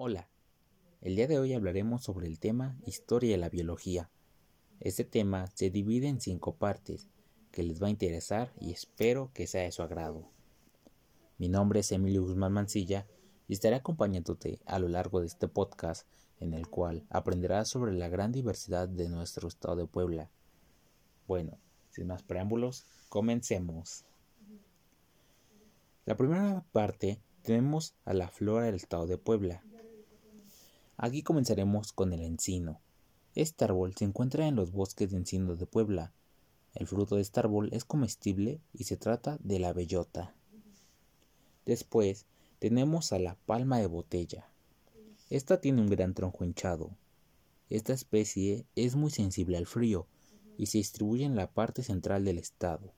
Hola, el día de hoy hablaremos sobre el tema Historia de la Biología. Este tema se divide en cinco partes que les va a interesar y espero que sea de su agrado. Mi nombre es Emilio Guzmán Mancilla y estaré acompañándote a lo largo de este podcast en el cual aprenderás sobre la gran diversidad de nuestro estado de Puebla. Bueno, sin más preámbulos, comencemos. La primera parte tenemos a la flora del estado de Puebla. Aquí comenzaremos con el encino. Este árbol se encuentra en los bosques de encino de Puebla. El fruto de este árbol es comestible y se trata de la bellota. Después tenemos a la palma de botella. Esta tiene un gran tronco hinchado. Esta especie es muy sensible al frío y se distribuye en la parte central del estado.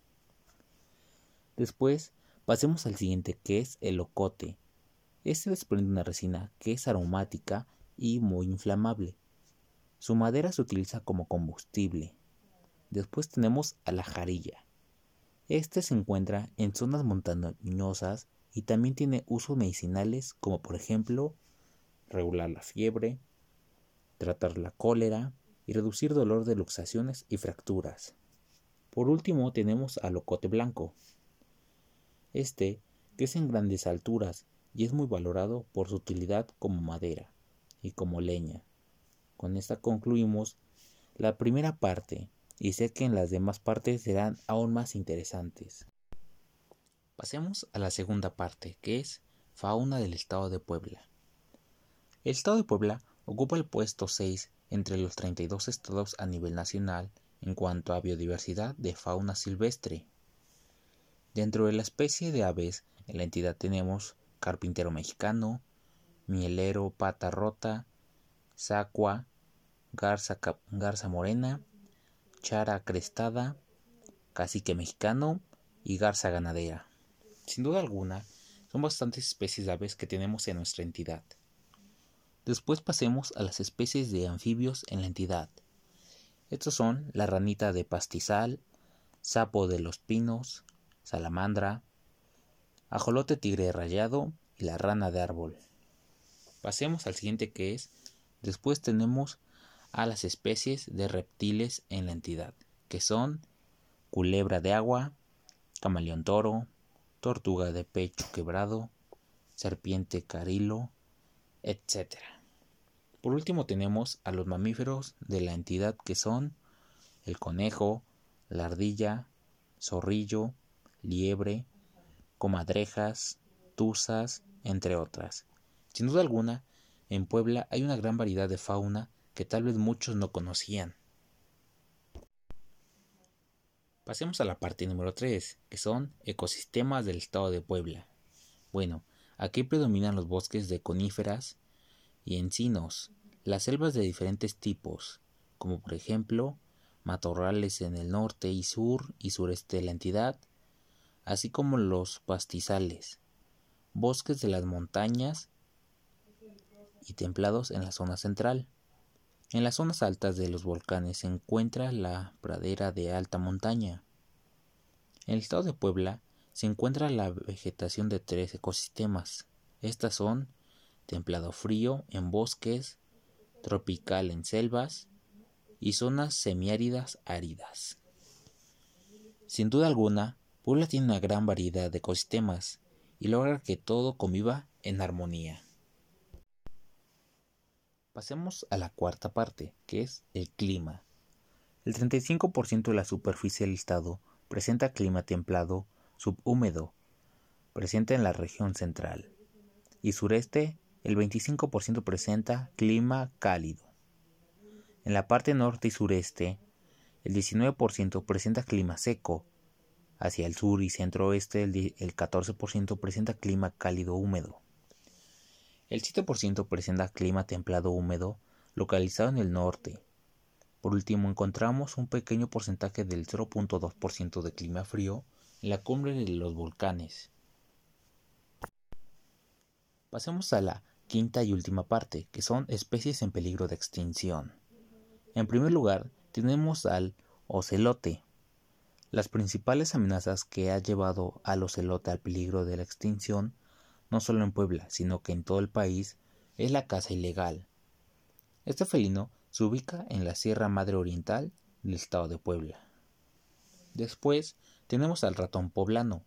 Después Pasemos al siguiente que es el ocote. Este desprende una resina que es aromática y muy inflamable. Su madera se utiliza como combustible. Después tenemos a la jarilla. Este se encuentra en zonas montañosas y también tiene usos medicinales como por ejemplo regular la fiebre, tratar la cólera y reducir dolor de luxaciones y fracturas. Por último tenemos al ocote blanco. Este crece en grandes alturas y es muy valorado por su utilidad como madera y como leña. Con esta concluimos la primera parte y sé que en las demás partes serán aún más interesantes. Pasemos a la segunda parte, que es fauna del estado de Puebla. El estado de Puebla ocupa el puesto 6 entre los 32 estados a nivel nacional en cuanto a biodiversidad de fauna silvestre. Dentro de la especie de aves, en la entidad tenemos carpintero mexicano, mielero pata rota, sacua, garza, garza morena, chara crestada, cacique mexicano y garza ganadera. Sin duda alguna, son bastantes especies de aves que tenemos en nuestra entidad. Después pasemos a las especies de anfibios en la entidad. Estos son la ranita de pastizal, sapo de los pinos, salamandra, ajolote tigre rayado y la rana de árbol. Pasemos al siguiente que es, después tenemos a las especies de reptiles en la entidad, que son culebra de agua, camaleón toro, tortuga de pecho quebrado, serpiente carilo, etc. Por último tenemos a los mamíferos de la entidad que son el conejo, la ardilla, zorrillo, liebre, comadrejas, tuzas, entre otras. Sin duda alguna, en Puebla hay una gran variedad de fauna que tal vez muchos no conocían. Pasemos a la parte número 3, que son ecosistemas del estado de Puebla. Bueno, aquí predominan los bosques de coníferas y encinos, las selvas de diferentes tipos, como por ejemplo matorrales en el norte y sur y sureste de la entidad, así como los pastizales, bosques de las montañas y templados en la zona central. En las zonas altas de los volcanes se encuentra la pradera de alta montaña. En el estado de Puebla se encuentra la vegetación de tres ecosistemas. Estas son templado frío en bosques, tropical en selvas y zonas semiáridas áridas. Sin duda alguna, Puebla tiene una gran variedad de ecosistemas y logra que todo conviva en armonía. Pasemos a la cuarta parte, que es el clima. El 35% de la superficie del estado presenta clima templado subhúmedo, presente en la región central, y sureste el 25% presenta clima cálido. En la parte norte y sureste, el 19% presenta clima seco, Hacia el sur y centro-oeste el 14% presenta clima cálido húmedo. El 7% presenta clima templado húmedo localizado en el norte. Por último encontramos un pequeño porcentaje del 0.2% de clima frío en la cumbre de los volcanes. Pasemos a la quinta y última parte, que son especies en peligro de extinción. En primer lugar, tenemos al ocelote, las principales amenazas que ha llevado al ocelote al peligro de la extinción, no solo en Puebla, sino que en todo el país, es la caza ilegal. Este felino se ubica en la Sierra Madre Oriental del estado de Puebla. Después tenemos al ratón poblano.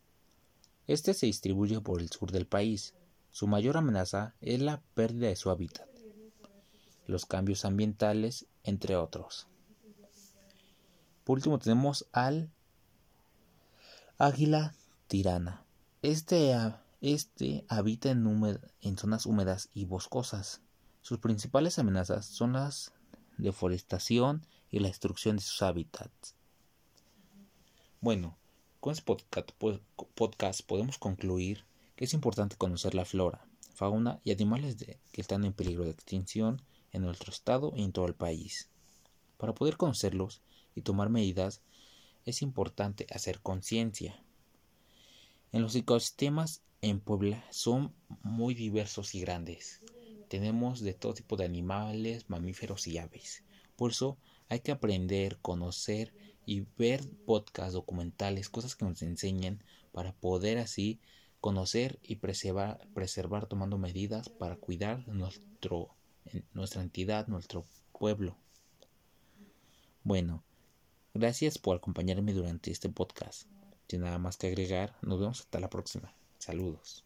Este se distribuye por el sur del país. Su mayor amenaza es la pérdida de su hábitat, los cambios ambientales, entre otros. Por último tenemos al águila tirana. Este, este habita en, zonas húmedas y boscosas. Sus principales amenazas son la deforestación y la destrucción de sus hábitats. Bueno, con este podcast, podemos concluir que es importante conocer la flora, fauna y animales que están en peligro de extinción en nuestro estado y en todo el país. Para poder conocerlos y tomar medidas, es importante hacer conciencia. En los ecosistemas en Puebla son muy diversos y grandes. Tenemos de todo tipo de animales, mamíferos y aves. Por eso hay que aprender, conocer y ver podcasts, documentales, cosas que nos enseñen para poder así conocer y preservar, preservar tomando medidas para cuidar nuestro, nuestra entidad, nuestro pueblo. Bueno, gracias por acompañarme durante este podcast. Sin nada más que agregar, nos vemos hasta la próxima. Saludos.